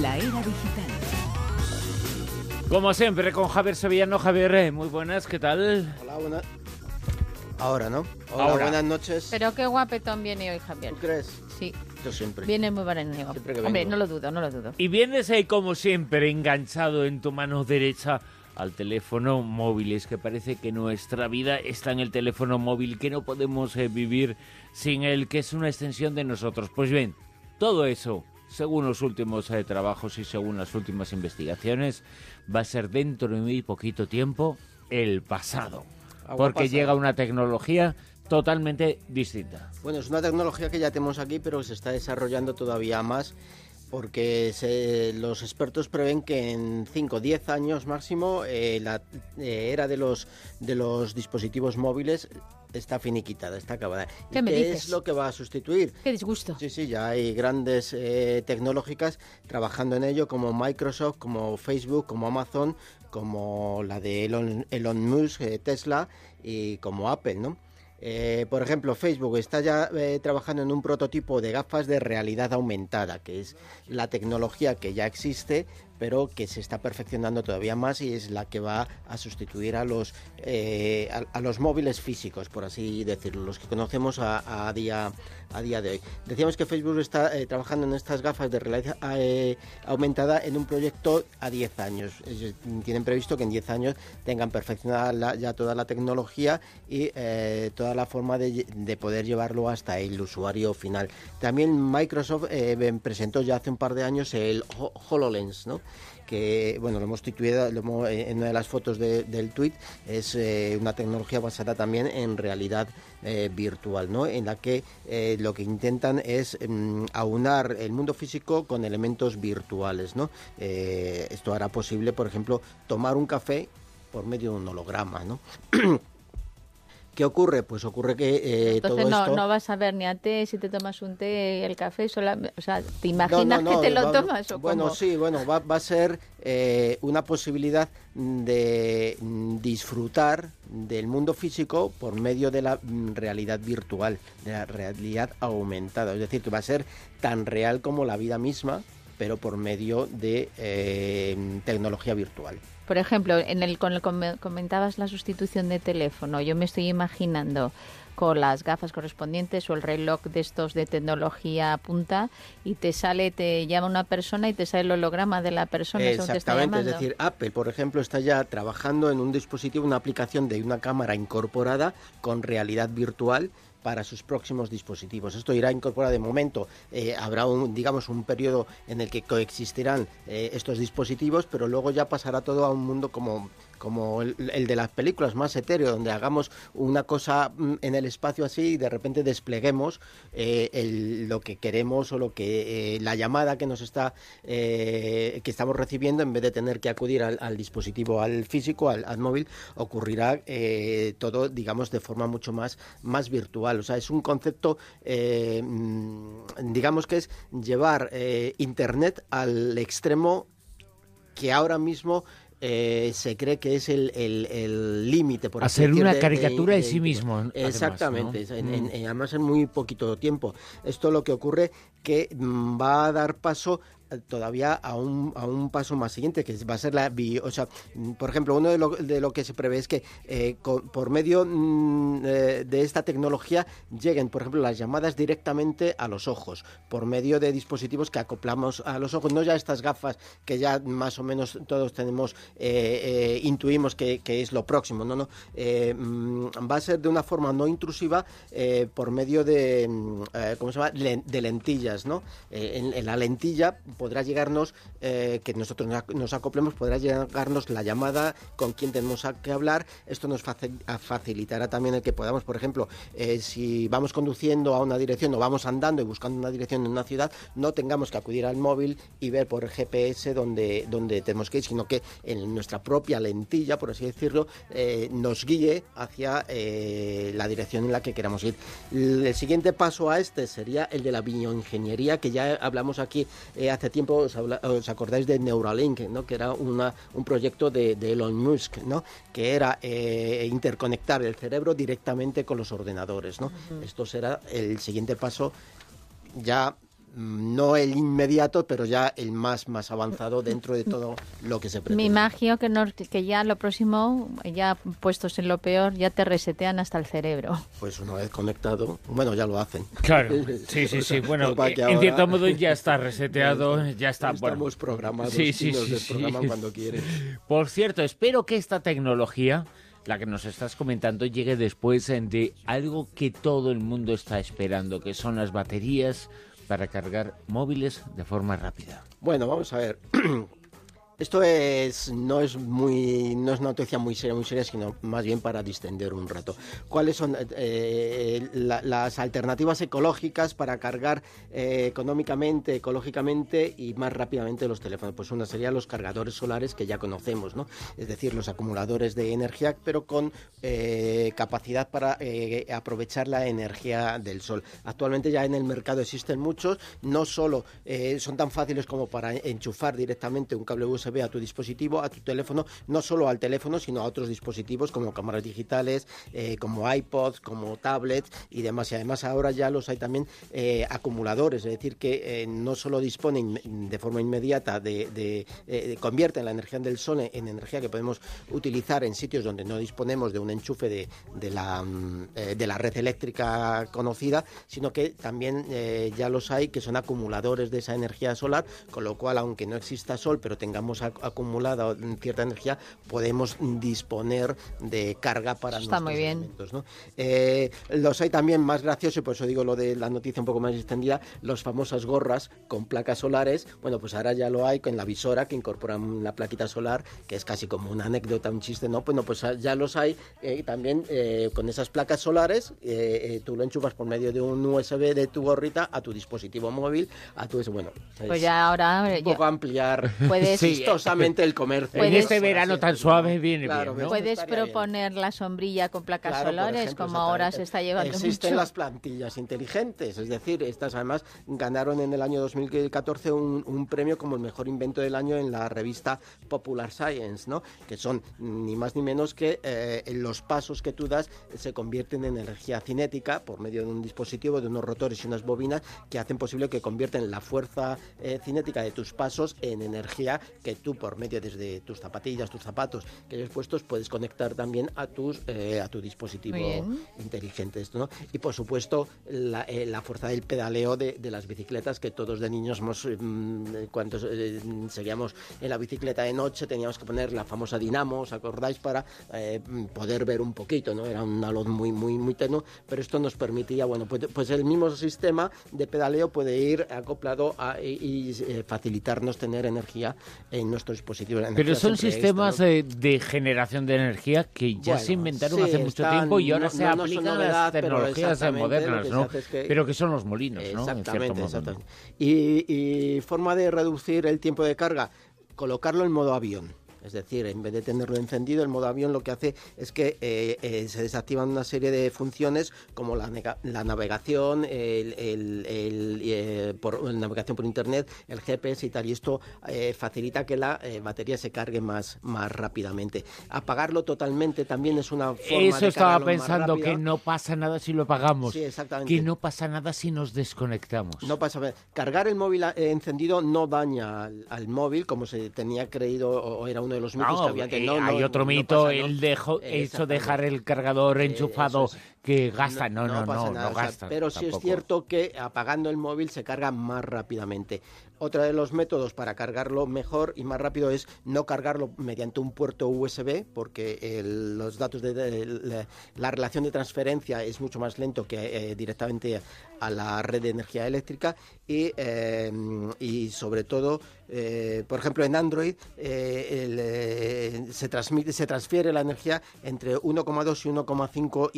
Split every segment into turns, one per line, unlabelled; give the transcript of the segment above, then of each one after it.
La era digital.
Como siempre, con Javier Sevillano. Javier, eh, muy buenas, ¿qué tal?
Hola, buenas. Ahora, ¿no? Hola,
Ahora.
buenas noches.
Pero qué guapetón viene hoy, Javier.
¿Tú crees?
Sí,
Yo siempre.
viene muy baraneo.
Siempre que
Hombre,
vengo.
no lo dudo, no lo dudo.
Y vienes ahí, como siempre, enganchado en tu mano derecha al teléfono móvil. Es que parece que nuestra vida está en el teléfono móvil, que no podemos eh, vivir sin él, que es una extensión de nosotros. Pues bien, todo eso, según los últimos eh, trabajos y según las últimas investigaciones, va a ser dentro de muy poquito tiempo el pasado.
Agua
Porque
pasada.
llega una tecnología totalmente distinta.
Bueno, es una tecnología que ya tenemos aquí, pero se está desarrollando todavía más porque se- los expertos prevén que en 5 o 10 años máximo eh, la eh, era de los, de los dispositivos móviles está finiquitada, está acabada.
¿Qué
¿Y
me
qué
dices?
es lo que va a sustituir?
Qué disgusto.
Sí, sí, ya hay grandes eh, tecnológicas trabajando en ello, como Microsoft, como Facebook, como Amazon, como la de Elon, Elon Musk, eh, Tesla y como Apple, ¿no? Eh, por ejemplo, Facebook está ya eh, trabajando en un prototipo de gafas de realidad aumentada, que es la tecnología que ya existe, pero que se está perfeccionando todavía más y es la que va a sustituir a los eh, a, los móviles físicos, por así decirlo, los que conocemos a, día a día de hoy. Decíamos que Facebook está eh, trabajando en estas gafas de realidad eh, aumentada en un proyecto a 10 años. Tienen previsto que en 10 años tengan perfeccionada ya toda la tecnología y toda la forma de, poder llevarlo hasta el usuario final. También Microsoft presentó ya hace un par de años el Ho- HoloLens, ¿no? Que bueno lo hemos titulado eh, en una de las fotos de- del tweet es eh, una tecnología basada también en realidad eh, virtual no en la que lo que intentan es mm, aunar el mundo físico con elementos virtuales no esto hará posible por ejemplo tomar un café por medio de un holograma no ¿Qué ocurre? Pues ocurre que eh,
Entonces
todo
no,
esto...
no vas a ver ni a té si te tomas un té y el café, sola- o sea, ¿te imaginas
No, no, no,
que te lo
va-
tomas o
Bueno,
cómo?
sí, bueno, va, va a ser eh, una posibilidad de disfrutar del mundo físico por medio de la mm, realidad virtual, de la realidad aumentada. Es decir, que va a ser tan real como la vida misma, pero por medio de eh, tecnología virtual.
Por ejemplo, en el, con el com- comentabas la sustitución de teléfono, yo me estoy imaginando con las gafas correspondientes o el reloj de estos de tecnología punta y te sale, te llama una persona y te sale el holograma de la persona
Exactamente, es decir, Apple, por ejemplo, está ya trabajando en un dispositivo, una aplicación de una cámara incorporada con realidad virtual para sus próximos dispositivos. Esto irá incorporado de momento. eh, habrá un, digamos, un periodo en el que coexistirán eh, estos dispositivos, pero luego ya pasará todo a un mundo como como el, de las películas más etéreo, donde hagamos una cosa mm, en el espacio así y de repente despleguemos eh, el- lo que queremos o lo que eh, la llamada que nos está eh, que estamos recibiendo en vez de tener que acudir al, dispositivo, al físico, al, al móvil, ocurrirá todo, digamos, de forma mucho más más virtual. O sea, es un concepto, mm, digamos que es llevar Internet al extremo que ahora mismo eh, se cree que es el el- el límite por
Hacer una
de-
caricatura de sí mismo, además,
Exactamente,
¿no?
en- en-
Mm.
en- además en muy poquito tiempo. Esto lo que ocurre que mm, va a dar paso todavía a un, a un paso más siguiente, que va a ser la... O sea, por ejemplo, uno de lo, de lo que se prevé es que eh, por medio mm, eh, de esta tecnología lleguen, por ejemplo, las llamadas directamente a los ojos, por medio de dispositivos que acoplamos a los ojos, no ya estas gafas que ya más o menos todos tenemos, eh, intuimos que, es lo próximo, no, no, mm, va a ser de una forma no intrusiva por medio de, mm, ¿cómo se llama?, de lentillas, ¿no? En la lentilla podrá llegarnos, eh, que nosotros nos ac- nos acoplemos, podrá llegarnos la llamada con quien tenemos que hablar. Esto nos facilitará también el que podamos, por ejemplo, eh, si vamos conduciendo a una dirección o vamos andando y buscando una dirección en una ciudad, no tengamos que acudir al móvil y ver por GPS dónde, dónde tenemos que ir, sino que en nuestra propia lentilla, por así decirlo, eh, nos guíe hacia la dirección en la que queramos ir. El siguiente paso a este sería el de la bioingeniería, que ya hablamos aquí hace tiempo, os, habla- os acordáis de Neuralink, ¿no? que era una, un proyecto de, de Elon Musk, ¿no? que era eh, interconectar el cerebro directamente con los ordenadores. ¿no? Esto será el siguiente paso ya no el inmediato, pero ya el más más avanzado dentro de todo lo que se pretende.
Me imagino que, no, que ya lo próximo, ya puestos en lo peor, ya te resetean hasta el cerebro.
Pues una vez conectado, bueno, ya lo hacen.
Claro, sí, sí, sí. Bueno, en cierto modo ya está reseteado, ya está.
Estamos programados, sí, sí, sí, cuando quieres.
Por cierto, espero que esta tecnología la que nos estás comentando llegue después de algo que todo el mundo está esperando, que son las baterías para cargar móviles de forma rápida.
Bueno, vamos a ver. Esto es, no es muy, no es una noticia muy seria, muy seria, sino más bien para distender un rato. ¿Cuáles son eh, las alternativas ecológicas para cargar eh, económicamente, ecológicamente y más rápidamente los teléfonos? Pues una sería los cargadores solares que ya conocemos, ¿no? Es decir, los acumuladores de energía, pero con eh, capacidad para aprovechar la energía del sol. Actualmente ya en el mercado existen muchos, no solo son tan fáciles como para enchufar directamente un cable USB a tu dispositivo, a tu teléfono, no solo al teléfono, sino a otros dispositivos como cámaras digitales, eh, como iPods, como tablets y demás. Y además ahora ya los hay también eh, acumuladores, es decir, que eh, no solo disponen de forma inmediata de, de convierten la energía del sol en energía que podemos utilizar en sitios donde no disponemos de un enchufe de, de la, mm, de la red eléctrica conocida, sino que también ya los hay que son acumuladores de esa energía solar, con lo cual, aunque no exista sol, pero tengamos acumulada cierta energía, podemos disponer de carga para
Está
nuestros
muy bien.
Eh, los hay también más graciosos, y por eso digo lo de la noticia un poco más extendida, los famosas gorras con placas solares. Bueno, pues ahora ya lo hay con la visora que incorporan la plaquita solar, que es casi como una anécdota, un chiste, ¿no? Bueno, pues ya los hay eh, también eh, con esas placas solares. tú lo enchufas por medio de un USB de tu gorrita a tu dispositivo móvil, a tu... Bueno,
pues ya ahora...
Un poco ampliar.
Puedes,
sí, el comercio.
En este verano tan suave viene bien, ¿no?
Puedes proponer la sombrilla con placas solares, como ahora se está llevando
Existen las plantillas inteligentes, es decir, estas además ganaron en el año 2014 un, un, premio como el mejor invento del año en la revista Popular Science, ¿no? Que son ni más ni menos que eh, los pasos que tú das se convierten en energía cinética por medio de un dispositivo, de unos rotores y unas bobinas que hacen posible que convierten la fuerza eh, cinética de tus pasos en energía que tú por medio desde tus zapatillas, tus zapatos que hayas puestos, puedes conectar también a tus eh, a tu dispositivo inteligente. ¿no? Y por supuesto, la, eh, la fuerza del pedaleo de, de, las bicicletas que todos de niños hemos, mm, cuando eh, seguíamos en la bicicleta de noche, teníamos que poner la famosa dinamo, ¿os acordáis? Para poder ver un poquito, ¿no? Era una luz muy, muy, muy tenue, pero esto nos permitía, bueno, pues, pues el mismo sistema de pedaleo puede ir acoplado a, y, facilitarnos tener energía en nuestro dispositivos.
Pero son sistemas de, generación de energía que ya se inventaron hace mucho tiempo y ahora se aplican a las tecnologías modernas, ¿no? Pero que son los molinos, ¿no?
Exactamente, exactamente. Y, y forma de reducir el tiempo de carga, colocarlo en modo avión. Es decir, en vez de tenerlo encendido, el modo avión lo que hace es que eh, eh, se desactivan una serie de funciones como la, navegación, el, eh, por, navegación por internet, el GPS y tal. Y esto facilita que la batería se cargue más, más rápidamente. Apagarlo totalmente también es una forma
Eso estaba pensando que no pasa nada si lo apagamos.
Sí, exactamente.
Que no pasa nada si nos desconectamos.
No pasa nada. Cargar el móvil encendido no daña al, móvil como se tenía creído o era un de los mitos que había que
eh, no, hay otro mito, el dejo, eso dejar el cargador enchufado que gasta, no, no, no, no, gasta.
Pero sí es cierto que apagando el móvil se carga más rápidamente. Otro de los métodos para cargarlo mejor y más rápido es no cargarlo mediante un puerto USB, porque los datos de, la, relación de transferencia es mucho más lento que eh, directamente a la red de energía eléctrica y, eh, y sobre todo, eh, por ejemplo, en Android se, transmite, se transfiere la energía entre 1,2 y 1,5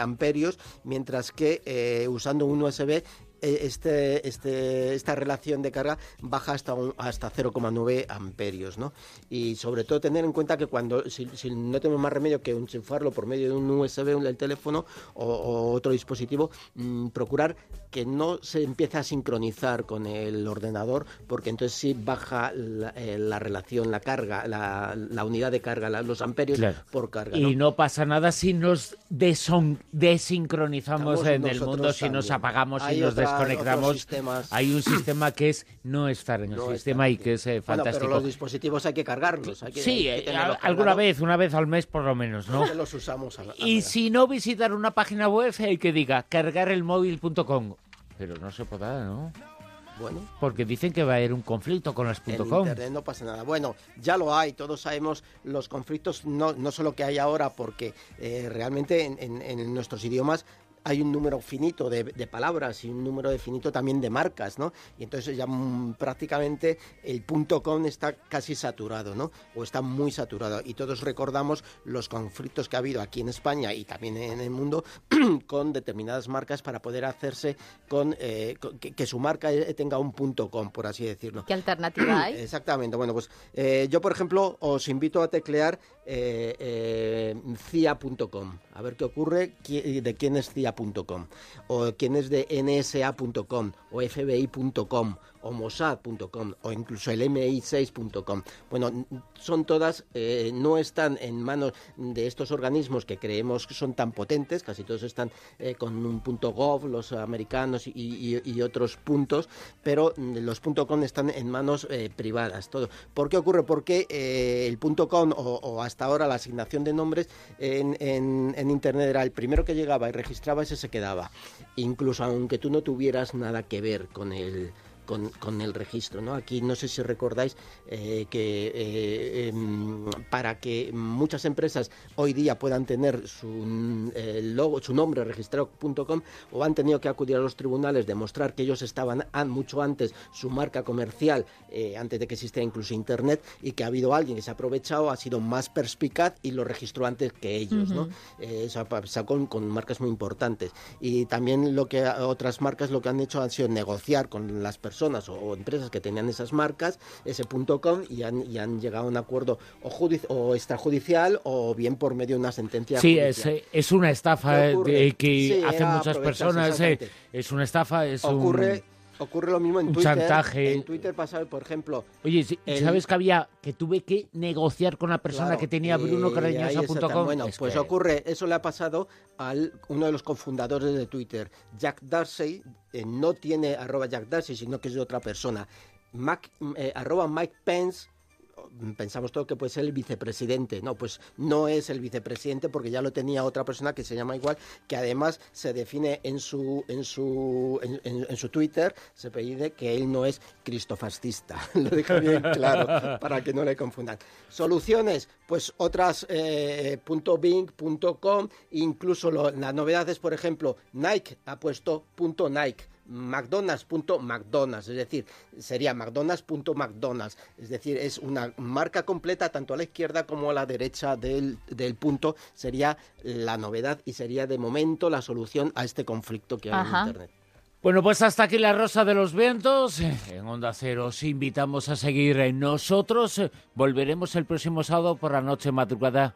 amperios, mientras que usando un USB eh, este, este, esta relación de carga baja hasta, hasta 0,9 amperios, ¿no? Y sobre todo tener en cuenta que cuando, si, no tenemos más remedio que enchufarlo por medio de un USB, un, el teléfono o, otro dispositivo, mm, procurar que no se empiece a sincronizar con el ordenador, porque entonces sí baja la, eh, relación, la carga, la, la, unidad de carga, los amperios por carga.
Y no pasa nada si nos desincronizamos en el mundo, si nos apagamos, y nos desconectamos, hay un sistema que es no estar en el sistema y que es eh, fantástico.
pero los dispositivos hay que cargarlos. Hay que,
sí, alguna vez, una vez al mes por lo menos, ¿no?
los usamos.
y si no visitar una página web, hay que diga cargarelmóvil.com. Pero no se podrá, ¿no?
Bueno.
Porque dicen que va a haber un conflicto con las
En Internet no pasa nada. Bueno, ya lo hay, todos sabemos los conflictos, no, no solo que hay ahora, porque eh, realmente en, nuestros idiomas hay un número finito de, palabras y un número finito también de marcas, ¿no? Y entonces ya mm, prácticamente el punto com está casi saturado, ¿no? O está muy saturado. Y todos recordamos los conflictos que ha habido aquí en España y también en el mundo con determinadas marcas para poder hacerse con, eh, que, su marca eh, tenga un punto com, por así decirlo.
¿Qué alternativa hay?
Exactamente. Bueno, pues eh, yo, por ejemplo, os invito a teclear cia.com. A ver qué ocurre, de quién es cia o quién es de nsa.com o fbi.com o Mossad.com o incluso el MI6.com. Bueno, son todas, eh, no están en manos de estos organismos que creemos que son tan potentes, casi todos están eh, con un punto .gov, los americanos y, otros puntos, pero los .com están en manos eh, privadas. Todo. ¿Por qué ocurre? Porque el punto .com o, hasta ahora la asignación de nombres en, en Internet era el primero que llegaba y registraba ese se quedaba, incluso aunque tú no tuvieras nada que ver con el con, el registro. ¿no? Aquí no sé si recordáis eh, que eh, em, para que muchas empresas hoy día puedan tener su logo, su nombre registrado.com o han tenido que acudir a los tribunales, demostrar que ellos estaban mucho antes su marca comercial, eh, antes de que existiera incluso Internet, y que ha habido alguien que se ha aprovechado, ha sido más perspicaz y lo registró antes que ellos. ¿no? con, con marcas muy importantes. Y también lo que otras marcas lo que han hecho han sido negociar con las personas o, empresas que tenían esas marcas, ese punto .com, y han, y han llegado a un acuerdo o, o extrajudicial o bien por medio de una sentencia
Sí, es, es, una estafa de, que hacen muchas personas. Eh, es una estafa, es
ocurre,
un...
Ocurre lo mismo en Twitter.
chantaje.
En Twitter pasaba, por ejemplo.
Oye, ¿sabes que había que tuve que negociar con la persona que tenía Bruno Carañosa.com?
Bueno, pues ocurre, eso le ha pasado a uno de los cofundadores de Twitter, Jack Darcy. Eh, no tiene arroba Jack Darcy, sino que es de otra persona. Mac, eh, arroba Mike Pence pensamos todo que puede ser el vicepresidente. No, pues no es el vicepresidente porque ya lo tenía otra persona que se llama igual, que además se define en su en su en, su Twitter, se pide que él no es cristofascista. lo deja bien claro para que no le confundan. Soluciones, pues otras eh, .bing.com, incluso las novedades, por ejemplo, Nike ha puesto .nike McDonald's.mcDonald's, es decir, sería McDonald's.mcDonald's, es decir, es una marca completa tanto a la izquierda como a la derecha del, del punto, sería la novedad y sería de momento la solución a este conflicto que hay en Internet.
Bueno, pues hasta aquí la Rosa de los Vientos. En Onda Cero os invitamos a seguir en nosotros. Volveremos el próximo sábado por la noche madrugada